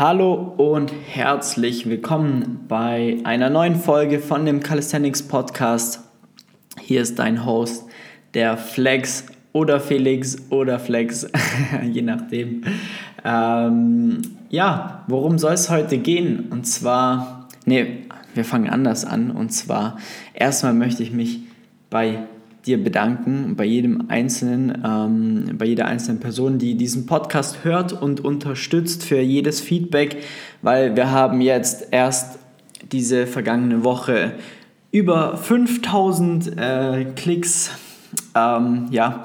Hallo und herzlich willkommen bei einer neuen Folge von dem Calisthenics Podcast. Hier ist dein Host, der Flex oder Felix oder Flex, je nachdem. Ähm, ja, worum soll es heute gehen? Und zwar, nee, wir fangen anders an. Und zwar, erstmal möchte ich mich bei dir bedanken, bei jedem einzelnen, ähm, bei jeder einzelnen Person, die diesen Podcast hört und unterstützt für jedes Feedback, weil wir haben jetzt erst diese vergangene Woche über 5000 äh, Klicks, ähm, ja,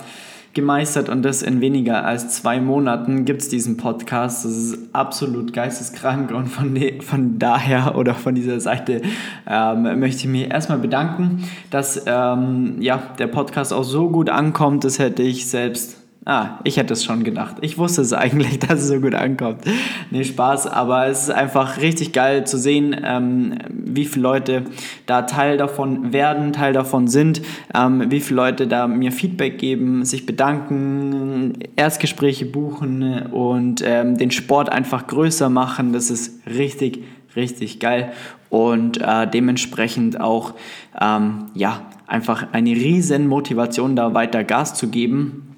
gemeistert und das in weniger als zwei Monaten gibt es diesen Podcast. Das ist absolut geisteskrank und von, von daher oder von dieser Seite ähm, möchte ich mich erstmal bedanken, dass ähm, ja, der Podcast auch so gut ankommt. Das hätte ich selbst Ah, ich hätte es schon gedacht. Ich wusste es eigentlich, dass es so gut ankommt. Nee, Spaß, aber es ist einfach richtig geil zu sehen, ähm, wie viele Leute da Teil davon werden, Teil davon sind, ähm, wie viele Leute da mir Feedback geben, sich bedanken, Erstgespräche buchen und ähm, den Sport einfach größer machen. Das ist richtig, richtig geil und äh, dementsprechend auch, ähm, ja, einfach eine riesen Motivation, da weiter Gas zu geben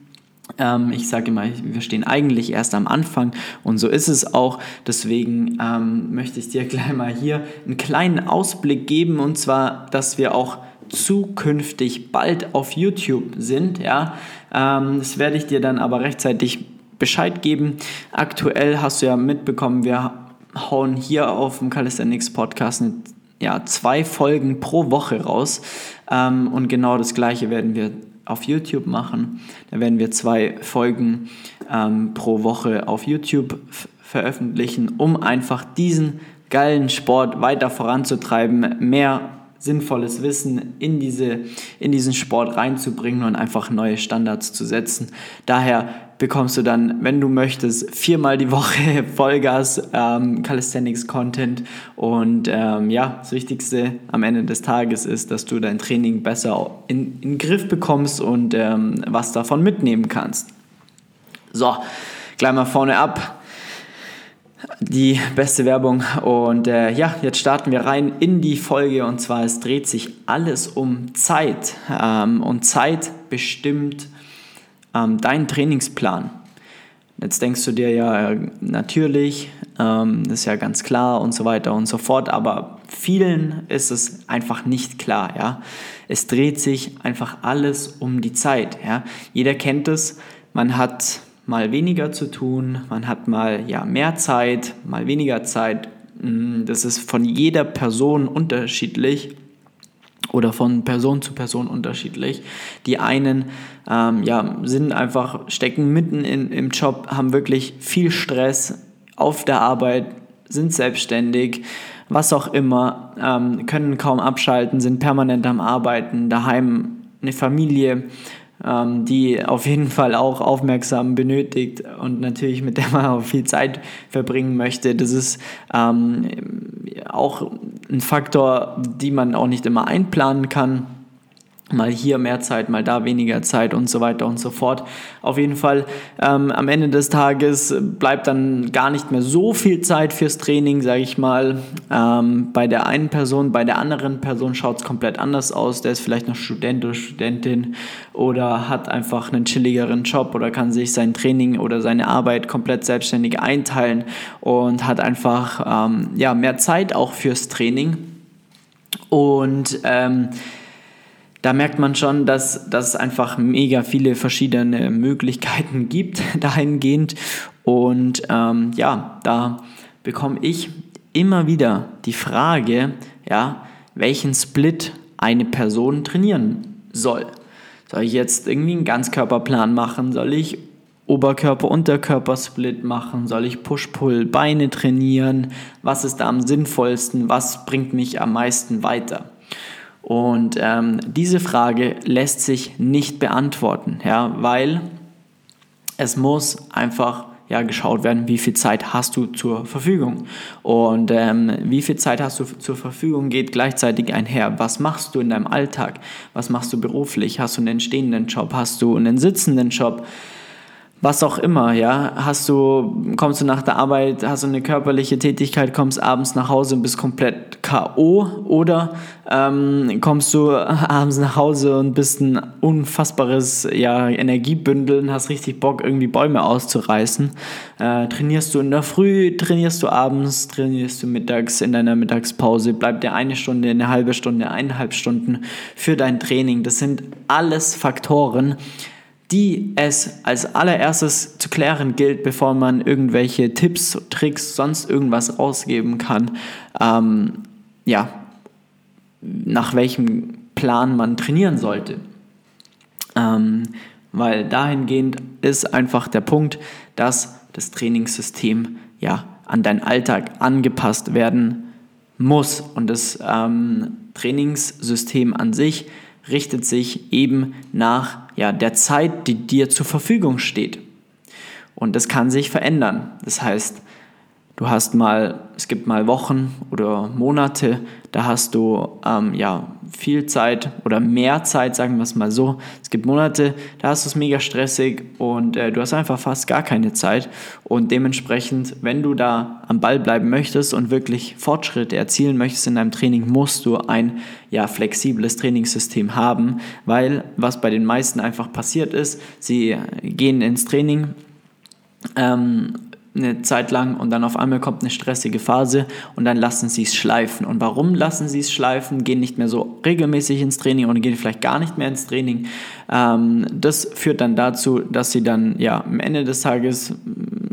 ähm, ich sage immer, wir stehen eigentlich erst am Anfang und so ist es auch. Deswegen ähm, möchte ich dir gleich mal hier einen kleinen Ausblick geben und zwar, dass wir auch zukünftig bald auf YouTube sind. Ja, ähm, das werde ich dir dann aber rechtzeitig Bescheid geben. Aktuell hast du ja mitbekommen, wir hauen hier auf dem Calisthenics Podcast eine, ja, zwei Folgen pro Woche raus. Ähm, und genau das gleiche werden wir auf YouTube machen. Da werden wir zwei Folgen ähm, pro Woche auf YouTube veröffentlichen, um einfach diesen geilen Sport weiter voranzutreiben, mehr sinnvolles Wissen in, diese, in diesen Sport reinzubringen und einfach neue Standards zu setzen. Daher bekommst du dann, wenn du möchtest, viermal die Woche Vollgas ähm, Calisthenics Content. Und ähm, ja, das Wichtigste am Ende des Tages ist, dass du dein Training besser in, in den Griff bekommst und ähm, was davon mitnehmen kannst. So, gleich mal vorne ab die beste Werbung. Und äh, ja, jetzt starten wir rein in die Folge. Und zwar, es dreht sich alles um Zeit. Ähm, und Zeit bestimmt ähm, deinen Trainingsplan. Jetzt denkst du dir ja natürlich, ähm, das ist ja ganz klar und so weiter und so fort, aber vielen ist es einfach nicht klar. Ja? Es dreht sich einfach alles um die Zeit. Ja? Jeder kennt es, man hat mal weniger zu tun, man hat mal ja, mehr Zeit, mal weniger Zeit. Mm, das ist von jeder Person unterschiedlich oder von Person zu Person unterschiedlich. Die einen ähm, ja, sind einfach, stecken mitten in, im Job, haben wirklich viel Stress auf der Arbeit, sind selbstständig, was auch immer, ähm, können kaum abschalten, sind permanent am Arbeiten, daheim eine Familie, die auf jeden Fall auch aufmerksam benötigt und natürlich mit der man auch viel Zeit verbringen möchte. Das ist ähm, auch ein Faktor, die man auch nicht immer einplanen kann mal hier mehr Zeit, mal da weniger Zeit und so weiter und so fort. Auf jeden Fall ähm, am Ende des Tages bleibt dann gar nicht mehr so viel Zeit fürs Training, sage ich mal. Ähm, bei der einen Person, bei der anderen Person schaut es komplett anders aus. Der ist vielleicht noch Student oder Studentin oder hat einfach einen chilligeren Job oder kann sich sein Training oder seine Arbeit komplett selbstständig einteilen und hat einfach ähm, ja, mehr Zeit auch fürs Training. Und ähm, da merkt man schon, dass, dass es einfach mega viele verschiedene Möglichkeiten gibt dahingehend. Und ähm, ja, da bekomme ich immer wieder die Frage, ja, welchen Split eine Person trainieren soll. Soll ich jetzt irgendwie einen Ganzkörperplan machen? Soll ich Oberkörper-Unterkörper-Split machen? Soll ich Push-Pull-Beine trainieren? Was ist da am sinnvollsten? Was bringt mich am meisten weiter? Und ähm, diese Frage lässt sich nicht beantworten, ja, weil es muss einfach ja, geschaut werden, wie viel Zeit hast du zur Verfügung. Und ähm, wie viel Zeit hast du zur Verfügung geht gleichzeitig einher. Was machst du in deinem Alltag? Was machst du beruflich? Hast du einen stehenden Job? Hast du einen sitzenden Job? Was auch immer, ja. Hast du, kommst du nach der Arbeit, hast du eine körperliche Tätigkeit, kommst abends nach Hause und bist komplett K.O. oder ähm, kommst du abends nach Hause und bist ein unfassbares ja, Energiebündel und hast richtig Bock, irgendwie Bäume auszureißen. Äh, trainierst du in der Früh, trainierst du abends, trainierst du mittags in deiner Mittagspause, bleibt dir eine Stunde, eine halbe Stunde, eineinhalb Stunden für dein Training. Das sind alles Faktoren, die es als allererstes zu klären gilt, bevor man irgendwelche Tipps, Tricks, sonst irgendwas rausgeben kann, ähm, ja, nach welchem Plan man trainieren sollte. Ähm, weil dahingehend ist einfach der Punkt, dass das Trainingssystem ja an deinen Alltag angepasst werden muss und das ähm, Trainingssystem an sich richtet sich eben nach ja, der Zeit, die dir zur Verfügung steht. Und das kann sich verändern. Das heißt, du hast mal, es gibt mal Wochen oder Monate, da hast du ähm, ja viel Zeit oder mehr Zeit, sagen wir es mal so. Es gibt Monate, da hast du es mega stressig und äh, du hast einfach fast gar keine Zeit. Und dementsprechend, wenn du da am Ball bleiben möchtest und wirklich Fortschritte erzielen möchtest in deinem Training, musst du ein ja, flexibles Trainingssystem haben, weil was bei den meisten einfach passiert ist, sie gehen ins Training ähm, eine Zeit lang und dann auf einmal kommt eine stressige Phase und dann lassen sie es schleifen. Und warum lassen sie es schleifen? Gehen nicht mehr so regelmäßig ins Training oder gehen vielleicht gar nicht mehr ins Training. Ähm, das führt dann dazu, dass sie dann ja am Ende des Tages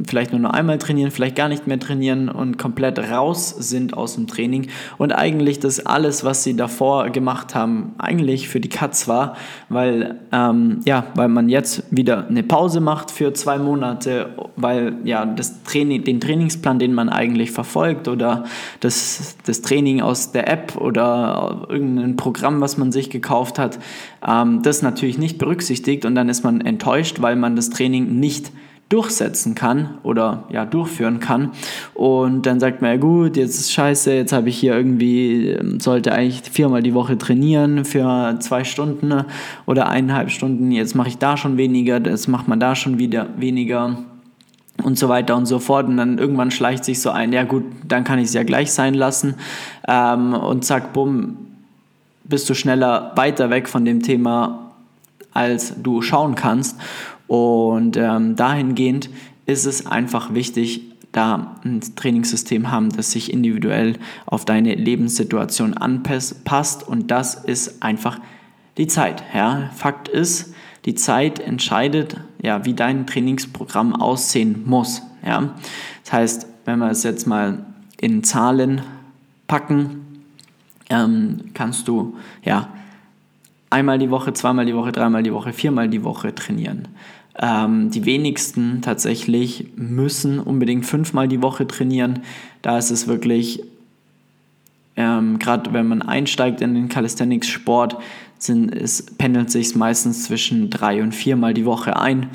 vielleicht nur noch einmal trainieren, vielleicht gar nicht mehr trainieren und komplett raus sind aus dem Training. Und eigentlich das alles, was sie davor gemacht haben, eigentlich für die Katz war, weil, ähm, ja, weil man jetzt wieder eine Pause macht für zwei Monate, weil ja das Training, den Trainingsplan, den man eigentlich verfolgt oder das, das Training aus der App oder irgendein Programm, was man sich gekauft hat, ähm, das natürlich nicht berücksichtigt und dann ist man enttäuscht, weil man das Training nicht durchsetzen kann oder ja durchführen kann und dann sagt man ja gut jetzt ist scheiße jetzt habe ich hier irgendwie ähm, sollte eigentlich viermal die Woche trainieren für zwei Stunden oder eineinhalb Stunden jetzt mache ich da schon weniger das macht man da schon wieder weniger und so weiter und so fort. Und dann irgendwann schleicht sich so ein, ja gut, dann kann ich es ja gleich sein lassen. Ähm, und zack, bumm, bist du schneller weiter weg von dem Thema, als du schauen kannst. Und ähm, dahingehend ist es einfach wichtig, da ein Trainingssystem haben, das sich individuell auf deine Lebenssituation anpasst. Und das ist einfach die Zeit. Ja. Fakt ist, die Zeit entscheidet, ja, wie dein Trainingsprogramm aussehen muss. Ja. Das heißt, wenn wir es jetzt mal in Zahlen packen, ähm, kannst du ja einmal die Woche, zweimal die Woche, dreimal die Woche, viermal die Woche trainieren. Ähm, die wenigsten tatsächlich müssen unbedingt fünfmal die Woche trainieren. Da ist es wirklich, ähm, gerade wenn man einsteigt in den Calisthenics-Sport, es pendelt sich meistens zwischen drei und viermal die Woche ein,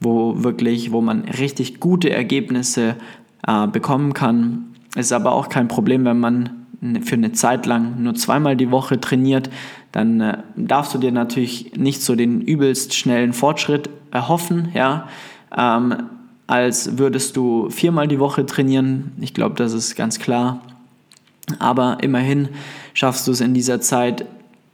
wo wirklich, wo man richtig gute Ergebnisse äh, bekommen kann. Ist aber auch kein Problem, wenn man für eine Zeit lang nur zweimal die Woche trainiert, dann äh, darfst du dir natürlich nicht so den übelst schnellen Fortschritt erhoffen, ja, ähm, als würdest du viermal die Woche trainieren. Ich glaube, das ist ganz klar. Aber immerhin schaffst du es in dieser Zeit,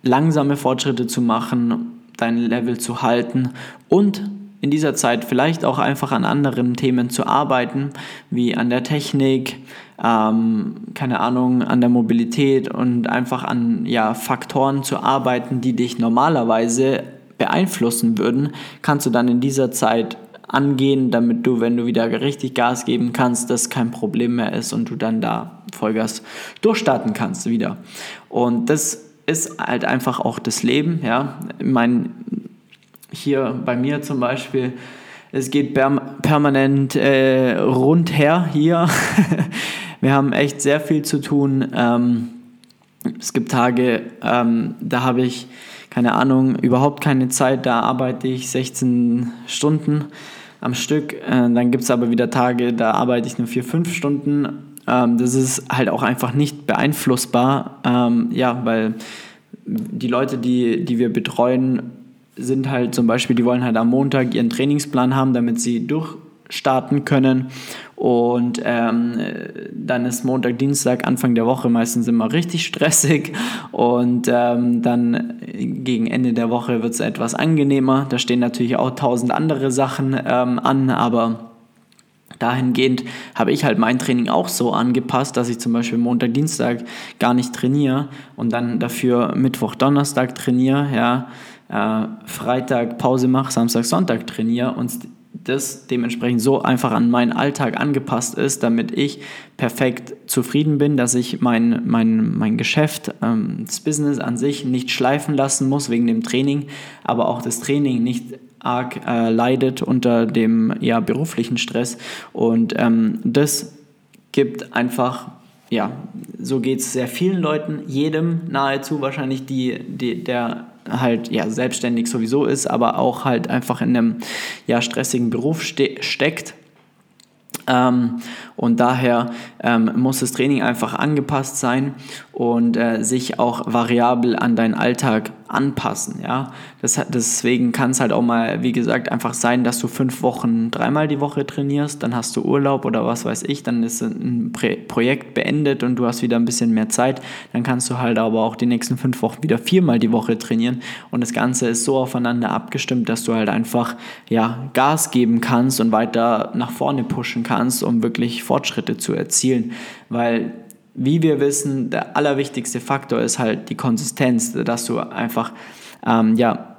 langsame Fortschritte zu machen, dein Level zu halten und in dieser Zeit vielleicht auch einfach an anderen Themen zu arbeiten, wie an der Technik, ähm, keine Ahnung, an der Mobilität und einfach an ja, Faktoren zu arbeiten, die dich normalerweise beeinflussen würden, kannst du dann in dieser Zeit angehen, damit du, wenn du wieder richtig Gas geben kannst, das kein Problem mehr ist und du dann da Vollgas durchstarten kannst wieder. Und das ist halt einfach auch das Leben, ja. Ich meine, hier bei mir zum Beispiel, es geht permanent äh, rundher hier. Wir haben echt sehr viel zu tun. Ähm, es gibt Tage, ähm, da habe ich, keine Ahnung, überhaupt keine Zeit, da arbeite ich 16 Stunden am Stück. Äh, dann gibt es aber wieder Tage, da arbeite ich nur 4, 5 Stunden. Ähm, das ist halt auch einfach nicht beeinflussbar, ähm, ja, weil die Leute, die, die wir betreuen, sind halt zum Beispiel, die wollen halt am Montag ihren Trainingsplan haben, damit sie durchstarten können. Und ähm, dann ist Montag, Dienstag, Anfang der Woche meistens immer richtig stressig. Und ähm, dann gegen Ende der Woche wird es etwas angenehmer. Da stehen natürlich auch tausend andere Sachen ähm, an, aber dahingehend habe ich halt mein Training auch so angepasst, dass ich zum Beispiel Montag, Dienstag gar nicht trainiere und dann dafür Mittwoch, Donnerstag trainiere, ja, äh, Freitag Pause mache, Samstag, Sonntag trainiere und das dementsprechend so einfach an meinen Alltag angepasst ist, damit ich perfekt zufrieden bin, dass ich mein, mein, mein Geschäft, ähm, das Business an sich nicht schleifen lassen muss wegen dem Training, aber auch das Training nicht arg äh, leidet unter dem ja, beruflichen Stress. Und ähm, das gibt einfach, ja, so geht es sehr vielen Leuten, jedem nahezu wahrscheinlich, die, die, der halt ja selbstständig sowieso ist, aber auch halt einfach in einem ja stressigen Beruf ste steckt. Ähm, und daher ähm, muss das Training einfach angepasst sein und äh, sich auch variabel an deinen Alltag anpassen. Ja? Das, deswegen kann es halt auch mal, wie gesagt, einfach sein, dass du fünf Wochen dreimal die Woche trainierst, dann hast du Urlaub oder was weiß ich, dann ist ein Projekt beendet und du hast wieder ein bisschen mehr Zeit. Dann kannst du halt aber auch die nächsten fünf Wochen wieder viermal die Woche trainieren und das Ganze ist so aufeinander abgestimmt, dass du halt einfach ja, Gas geben kannst und weiter nach vorne pushen kannst, um wirklich Fortschritte zu erzielen. Weil wie wir wissen, der allerwichtigste Faktor ist halt die Konsistenz, dass du einfach ähm, ja,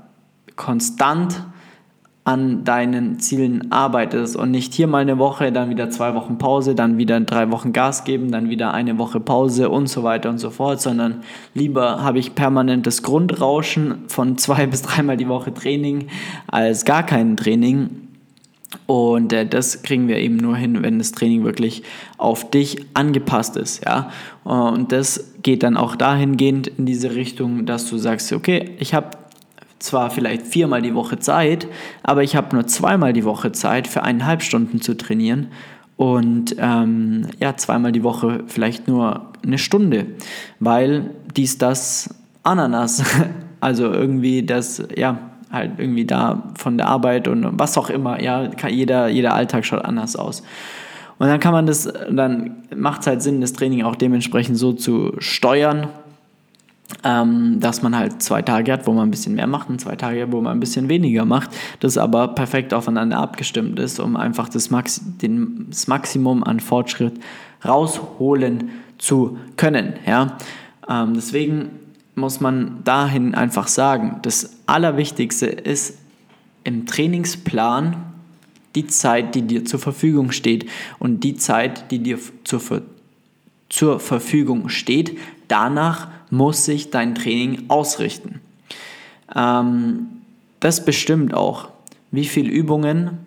konstant an deinen Zielen arbeitest und nicht hier mal eine Woche, dann wieder zwei Wochen Pause, dann wieder drei Wochen Gas geben, dann wieder eine Woche Pause und so weiter und so fort, sondern lieber habe ich permanentes Grundrauschen von zwei bis dreimal die Woche Training als gar kein Training und äh, das kriegen wir eben nur hin, wenn das Training wirklich auf dich angepasst ist. Ja? Und das geht dann auch dahingehend in diese Richtung, dass du sagst, okay, ich habe zwar vielleicht viermal die Woche Zeit, aber ich habe nur zweimal die Woche Zeit für eineinhalb Stunden zu trainieren und ähm, ja, zweimal die Woche vielleicht nur eine Stunde, weil dies, das, Ananas, also irgendwie das, ja, halt irgendwie da von der Arbeit und was auch immer, ja, jeder, jeder Alltag schaut anders aus. Und dann kann man das, dann macht es halt Sinn, das Training auch dementsprechend so zu steuern, ähm, dass man halt zwei Tage hat, wo man ein bisschen mehr macht und zwei Tage, wo man ein bisschen weniger macht, das aber perfekt aufeinander abgestimmt ist, um einfach das, Maxi den, das Maximum an Fortschritt rausholen zu können. Ja? Ähm, deswegen muss man dahin einfach sagen, das Allerwichtigste ist im Trainingsplan die Zeit, die dir zur Verfügung steht. Und die Zeit, die dir zur, zur Verfügung steht, danach muss sich dein Training ausrichten. Ähm, das bestimmt auch, wie viele Übungen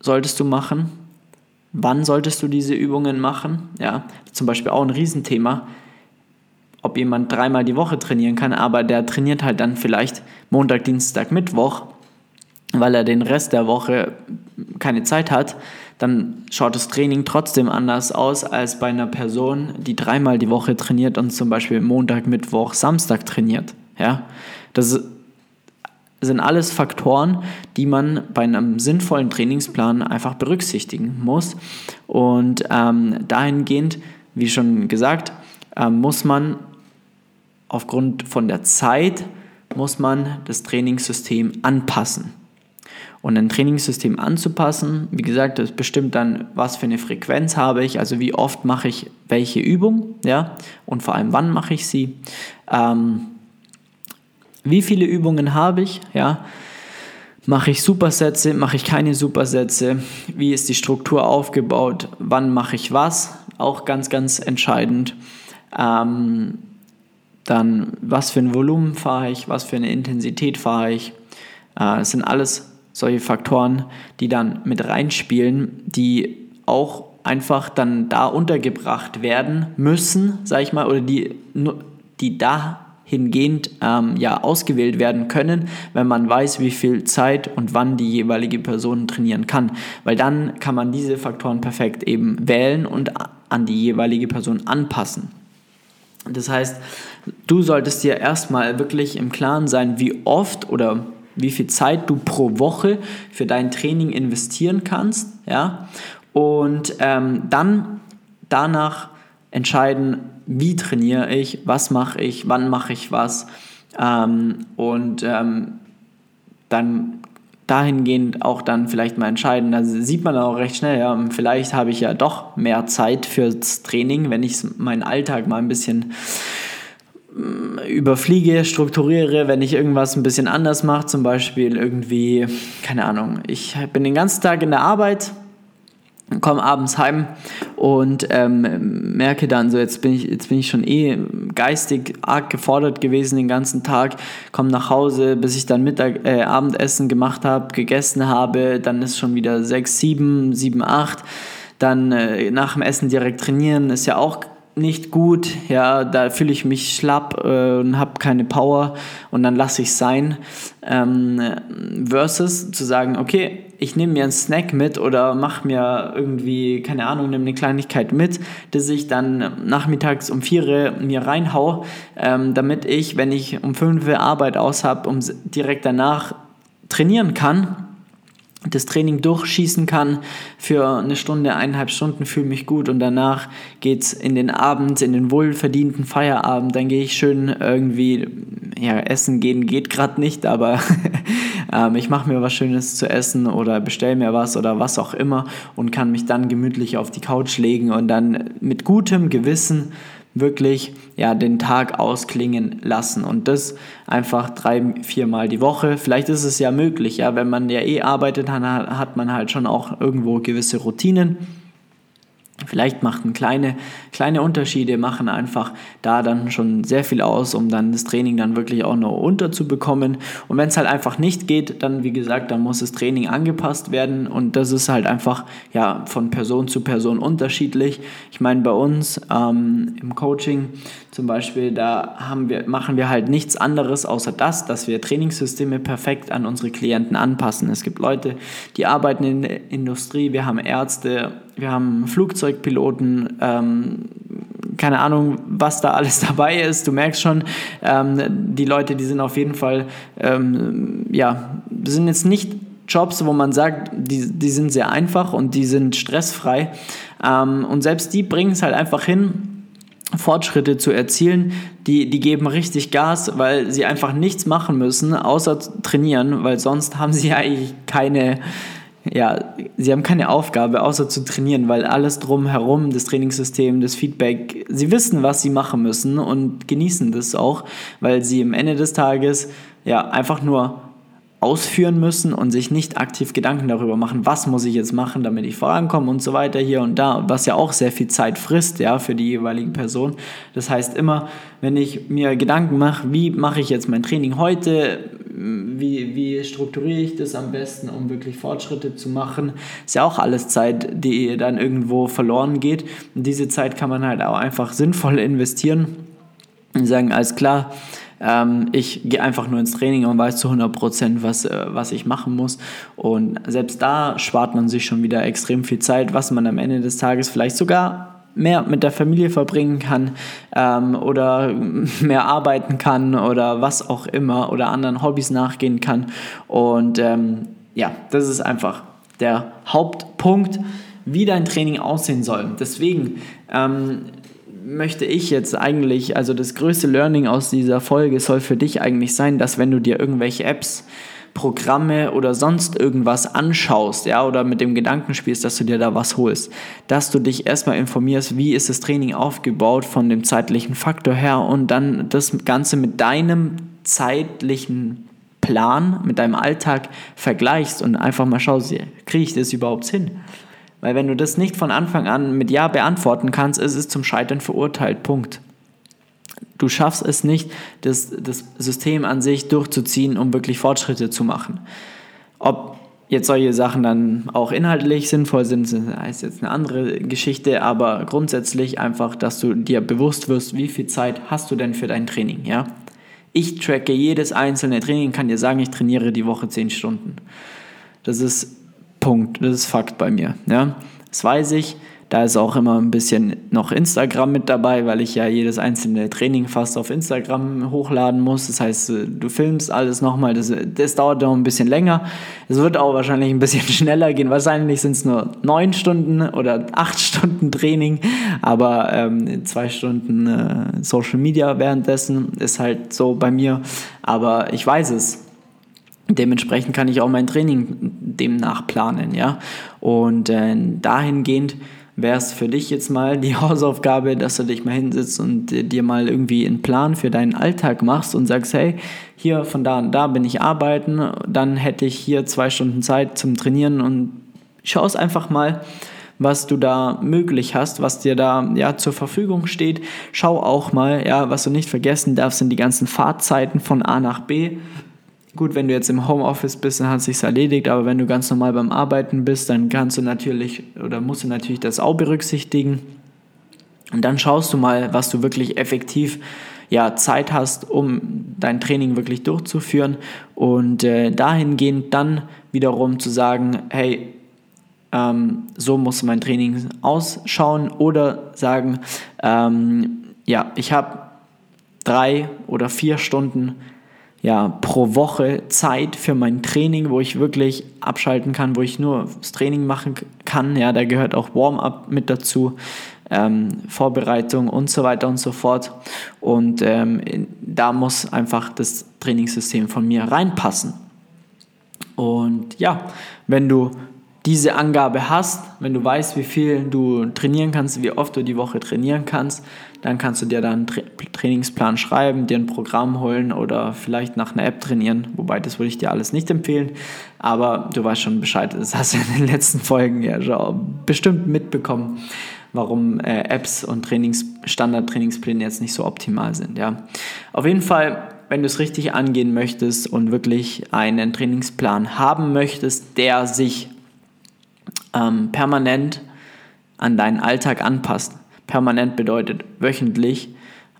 solltest du machen, wann solltest du diese Übungen machen. Ja, zum Beispiel auch ein Riesenthema ob jemand dreimal die Woche trainieren kann, aber der trainiert halt dann vielleicht Montag, Dienstag, Mittwoch, weil er den Rest der Woche keine Zeit hat, dann schaut das Training trotzdem anders aus als bei einer Person, die dreimal die Woche trainiert und zum Beispiel Montag, Mittwoch, Samstag trainiert. Ja, das sind alles Faktoren, die man bei einem sinnvollen Trainingsplan einfach berücksichtigen muss. Und ähm, dahingehend, wie schon gesagt, äh, muss man aufgrund von der Zeit muss man das Trainingssystem anpassen. Und ein Trainingssystem anzupassen, wie gesagt, das bestimmt dann, was für eine Frequenz habe ich, also wie oft mache ich welche Übung, ja, und vor allem wann mache ich sie. Ähm, wie viele Übungen habe ich, ja, mache ich Supersätze, mache ich keine Supersätze, wie ist die Struktur aufgebaut, wann mache ich was, auch ganz, ganz entscheidend. Ähm, dann, was für ein Volumen fahre ich, was für eine Intensität fahre ich. Äh, das sind alles solche Faktoren, die dann mit reinspielen, die auch einfach dann da untergebracht werden müssen, sag ich mal, oder die, die dahingehend ähm, ja, ausgewählt werden können, wenn man weiß, wie viel Zeit und wann die jeweilige Person trainieren kann. Weil dann kann man diese Faktoren perfekt eben wählen und an die jeweilige Person anpassen. Das heißt, du solltest dir erstmal wirklich im Klaren sein, wie oft oder wie viel Zeit du pro Woche für dein Training investieren kannst, ja, und ähm, dann danach entscheiden, wie trainiere ich, was mache ich, wann mache ich was ähm, und ähm, dann dahingehend auch dann vielleicht mal entscheiden. Da sieht man auch recht schnell, ja, vielleicht habe ich ja doch mehr Zeit fürs Training, wenn ich meinen Alltag mal ein bisschen überfliege, strukturiere, wenn ich irgendwas ein bisschen anders mache, zum Beispiel irgendwie, keine Ahnung, ich bin den ganzen Tag in der Arbeit, komme abends heim und ähm, merke dann so, jetzt bin, ich, jetzt bin ich schon eh geistig arg gefordert gewesen den ganzen Tag, komme nach Hause, bis ich dann Mittag, äh, Abendessen gemacht habe, gegessen habe, dann ist schon wieder 6, 7, 7, 8, dann äh, nach dem Essen direkt trainieren, ist ja auch nicht gut, ja, da fühle ich mich schlapp äh, und habe keine Power und dann lasse ich es sein. Ähm, versus zu sagen, okay, ich nehme mir einen Snack mit oder mache mir irgendwie, keine Ahnung, nehme eine Kleinigkeit mit, dass ich dann nachmittags um 4 mir reinhau, ähm, damit ich, wenn ich um 5 Uhr Arbeit aus habe, um direkt danach trainieren kann das Training durchschießen kann für eine Stunde, eineinhalb Stunden, fühle mich gut und danach geht es in den Abend, in den wohlverdienten Feierabend, dann gehe ich schön irgendwie, ja, essen gehen geht gerade nicht, aber ähm, ich mache mir was Schönes zu essen oder bestelle mir was oder was auch immer und kann mich dann gemütlich auf die Couch legen und dann mit gutem Gewissen wirklich ja, den Tag ausklingen lassen. Und das einfach drei, viermal die Woche. Vielleicht ist es ja möglich, ja, wenn man ja eh arbeitet, dann hat man halt schon auch irgendwo gewisse Routinen. Vielleicht machen kleine, kleine Unterschiede, machen einfach da dann schon sehr viel aus, um dann das Training dann wirklich auch noch unterzubekommen. Und wenn es halt einfach nicht geht, dann wie gesagt, dann muss das Training angepasst werden und das ist halt einfach ja von Person zu Person unterschiedlich. Ich meine, bei uns ähm, im Coaching zum Beispiel, da haben wir, machen wir halt nichts anderes außer das, dass wir Trainingssysteme perfekt an unsere Klienten anpassen. Es gibt Leute, die arbeiten in der Industrie, wir haben Ärzte, wir haben Flugzeugpiloten, ähm, keine Ahnung, was da alles dabei ist. Du merkst schon, ähm, die Leute, die sind auf jeden Fall, ähm, ja, sind jetzt nicht Jobs, wo man sagt, die, die sind sehr einfach und die sind stressfrei. Ähm, und selbst die bringen es halt einfach hin, Fortschritte zu erzielen, die, die geben richtig Gas, weil sie einfach nichts machen müssen, außer trainieren, weil sonst haben sie eigentlich keine, ja, sie haben keine Aufgabe, außer zu trainieren, weil alles drumherum, das Trainingssystem, das Feedback, sie wissen, was sie machen müssen und genießen das auch, weil sie am Ende des Tages ja einfach nur ausführen müssen und sich nicht aktiv Gedanken darüber machen, was muss ich jetzt machen, damit ich vorankomme und so weiter hier und da, was ja auch sehr viel Zeit frisst, ja, für die jeweilige Person. Das heißt immer, wenn ich mir Gedanken mache, wie mache ich jetzt mein Training heute, wie, wie strukturiere ich das am besten, um wirklich Fortschritte zu machen, ist ja auch alles Zeit, die dann irgendwo verloren geht. Und diese Zeit kann man halt auch einfach sinnvoll investieren und sagen, alles klar, ähm, ich gehe einfach nur ins Training und weiß zu 100 Prozent, was, äh, was ich machen muss. Und selbst da spart man sich schon wieder extrem viel Zeit, was man am Ende des Tages vielleicht sogar mehr mit der Familie verbringen kann ähm, oder mehr arbeiten kann oder was auch immer oder anderen Hobbys nachgehen kann. Und ähm, ja, das ist einfach der Hauptpunkt, wie dein Training aussehen soll. Deswegen ähm, möchte ich jetzt eigentlich, also das größte Learning aus dieser Folge soll für dich eigentlich sein, dass wenn du dir irgendwelche Apps, Programme oder sonst irgendwas anschaust, ja, oder mit dem Gedanken spielst, dass du dir da was holst, dass du dich erstmal informierst, wie ist das Training aufgebaut von dem zeitlichen Faktor her und dann das Ganze mit deinem zeitlichen Plan, mit deinem Alltag vergleichst und einfach mal schaust, kriege ich das überhaupt hin? Weil wenn du das nicht von Anfang an mit Ja beantworten kannst, ist es zum Scheitern verurteilt. Punkt. Du schaffst es nicht, das, das System an sich durchzuziehen, um wirklich Fortschritte zu machen. Ob jetzt solche Sachen dann auch inhaltlich sinnvoll sind, ist jetzt eine andere Geschichte, aber grundsätzlich einfach, dass du dir bewusst wirst, wie viel Zeit hast du denn für dein Training, ja? Ich tracke jedes einzelne Training, kann dir sagen, ich trainiere die Woche 10 Stunden. Das ist Punkt. Das ist Fakt bei mir. Ja? Das weiß ich. Da ist auch immer ein bisschen noch Instagram mit dabei, weil ich ja jedes einzelne Training fast auf Instagram hochladen muss. Das heißt, äh, du filmst alles nochmal. Das, das dauert noch ein bisschen länger. Es wird auch wahrscheinlich ein bisschen schneller gehen. Wahrscheinlich sind es nur neun Stunden oder acht Stunden Training, aber ähm, zwei Stunden äh, Social Media währenddessen ist halt so bei mir. Aber ich weiß es. Dementsprechend kann ich auch mein Training demnach planen, ja. Und äh, dahingehend wäre es für dich jetzt mal die Hausaufgabe, dass du dich mal hinsetzt und dir mal irgendwie einen Plan für deinen Alltag machst und sagst, hey, hier von da und da bin ich arbeiten, dann hätte ich hier zwei Stunden Zeit zum Trainieren und schau es einfach mal, was du da möglich hast, was dir da ja zur Verfügung steht. Schau auch mal, ja, was du nicht vergessen darfst, sind die ganzen Fahrzeiten von A nach B. Gut, wenn du jetzt im Homeoffice bist, dann hat es sich erledigt, aber wenn du ganz normal beim Arbeiten bist, dann kannst du natürlich oder musst du natürlich das auch berücksichtigen. Und dann schaust du mal, was du wirklich effektiv ja, Zeit hast, um dein Training wirklich durchzuführen. Und äh, dahingehend dann wiederum zu sagen, hey, ähm, so muss mein Training ausschauen. Oder sagen, ähm, ja, ich habe drei oder vier Stunden ja, pro Woche Zeit für mein Training, wo ich wirklich abschalten kann, wo ich nur das Training machen kann. Ja, da gehört auch Warm-up mit dazu, ähm, Vorbereitung und so weiter und so fort. Und ähm, da muss einfach das Trainingssystem von mir reinpassen. Und ja, wenn du diese Angabe hast, wenn du weißt, wie viel du trainieren kannst, wie oft du die Woche trainieren kannst, dann kannst du dir dann einen Tra Trainingsplan schreiben, dir ein Programm holen oder vielleicht nach einer App trainieren. Wobei, das würde ich dir alles nicht empfehlen. Aber du weißt schon Bescheid. Das hast du in den letzten Folgen ja schon bestimmt mitbekommen, warum äh, Apps und Trainings Standard-Trainingspläne jetzt nicht so optimal sind. Ja. Auf jeden Fall wenn du es richtig angehen möchtest und wirklich einen Trainingsplan haben möchtest, der sich ähm, permanent an deinen Alltag anpasst. Permanent bedeutet wöchentlich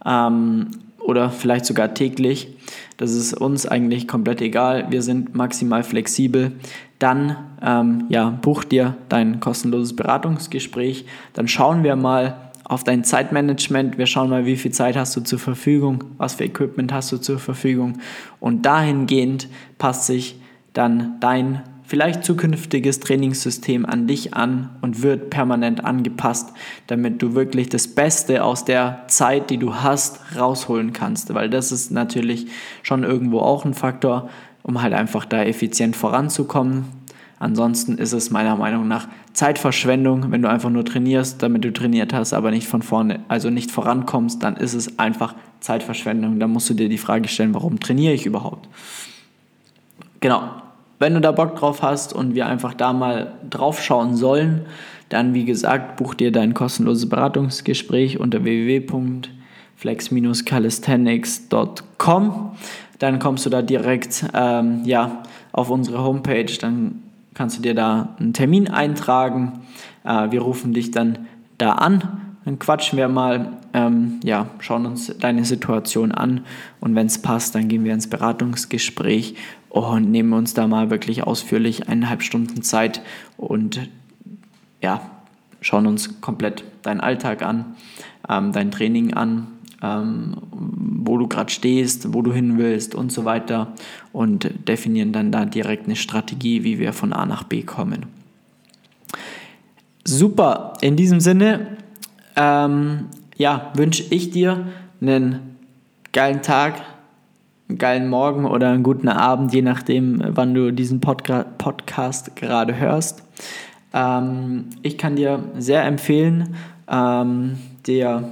ähm, oder vielleicht sogar täglich. Das ist uns eigentlich komplett egal. Wir sind maximal flexibel. Dann ähm, ja, buch dir dein kostenloses Beratungsgespräch. Dann schauen wir mal auf dein Zeitmanagement. Wir schauen mal, wie viel Zeit hast du zur Verfügung, was für Equipment hast du zur Verfügung. Und dahingehend passt sich dann dein vielleicht zukünftiges Trainingssystem an dich an und wird permanent angepasst, damit du wirklich das Beste aus der Zeit, die du hast, rausholen kannst. Weil das ist natürlich schon irgendwo auch ein Faktor, um halt einfach da effizient voranzukommen. Ansonsten ist es meiner Meinung nach Zeitverschwendung, wenn du einfach nur trainierst, damit du trainiert hast, aber nicht von vorne, also nicht vorankommst, dann ist es einfach Zeitverschwendung. Da musst du dir die Frage stellen, warum trainiere ich überhaupt? Genau, wenn du da Bock drauf hast und wir einfach da mal drauf schauen sollen, dann wie gesagt, buch dir dein kostenloses Beratungsgespräch unter www.flex-calisthenics.com. Dann kommst du da direkt ähm, ja, auf unsere Homepage, dann kannst du dir da einen Termin eintragen. Äh, wir rufen dich dann da an, dann quatschen wir mal, ähm, ja, schauen uns deine Situation an und wenn es passt, dann gehen wir ins Beratungsgespräch und nehmen uns da mal wirklich ausführlich eineinhalb Stunden Zeit und ja, schauen uns komplett deinen Alltag an, ähm, dein Training an, ähm, wo du gerade stehst, wo du hin willst und so weiter und definieren dann da direkt eine Strategie, wie wir von A nach B kommen. Super, in diesem Sinne, ähm, ja, wünsche ich dir einen geilen Tag, geilen Morgen oder einen guten Abend, je nachdem, wann du diesen Podca Podcast gerade hörst. Ähm, ich kann dir sehr empfehlen, ähm, dir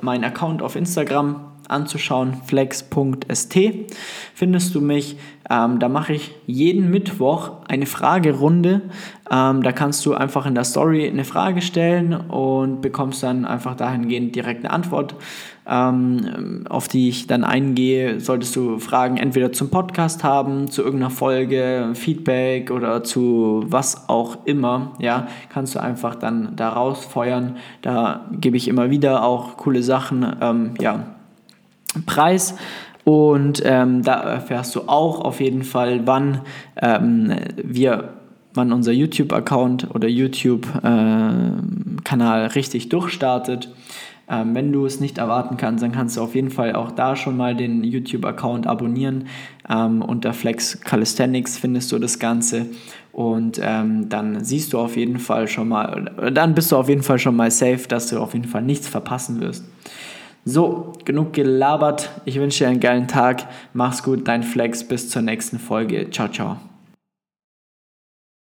meinen Account auf Instagram anzuschauen, flex.st, findest du mich. Ähm, da mache ich jeden Mittwoch eine Fragerunde. Ähm, da kannst du einfach in der Story eine Frage stellen und bekommst dann einfach dahingehend direkt eine Antwort, ähm, auf die ich dann eingehe. Solltest du Fragen entweder zum Podcast haben, zu irgendeiner Folge, Feedback oder zu was auch immer, ja, kannst du einfach dann da rausfeuern. Da gebe ich immer wieder auch coole Sachen, ähm, ja, Preis. Und ähm, da erfährst du auch auf jeden Fall, wann ähm, wir wann unser YouTube-Account oder YouTube-Kanal äh, richtig durchstartet. Ähm, wenn du es nicht erwarten kannst, dann kannst du auf jeden Fall auch da schon mal den YouTube-Account abonnieren. Ähm, unter Flex Calisthenics findest du das Ganze. Und ähm, dann siehst du auf jeden Fall schon mal, dann bist du auf jeden Fall schon mal safe, dass du auf jeden Fall nichts verpassen wirst. So, genug gelabert. Ich wünsche dir einen geilen Tag. Mach's gut, dein Flex. Bis zur nächsten Folge. Ciao, ciao.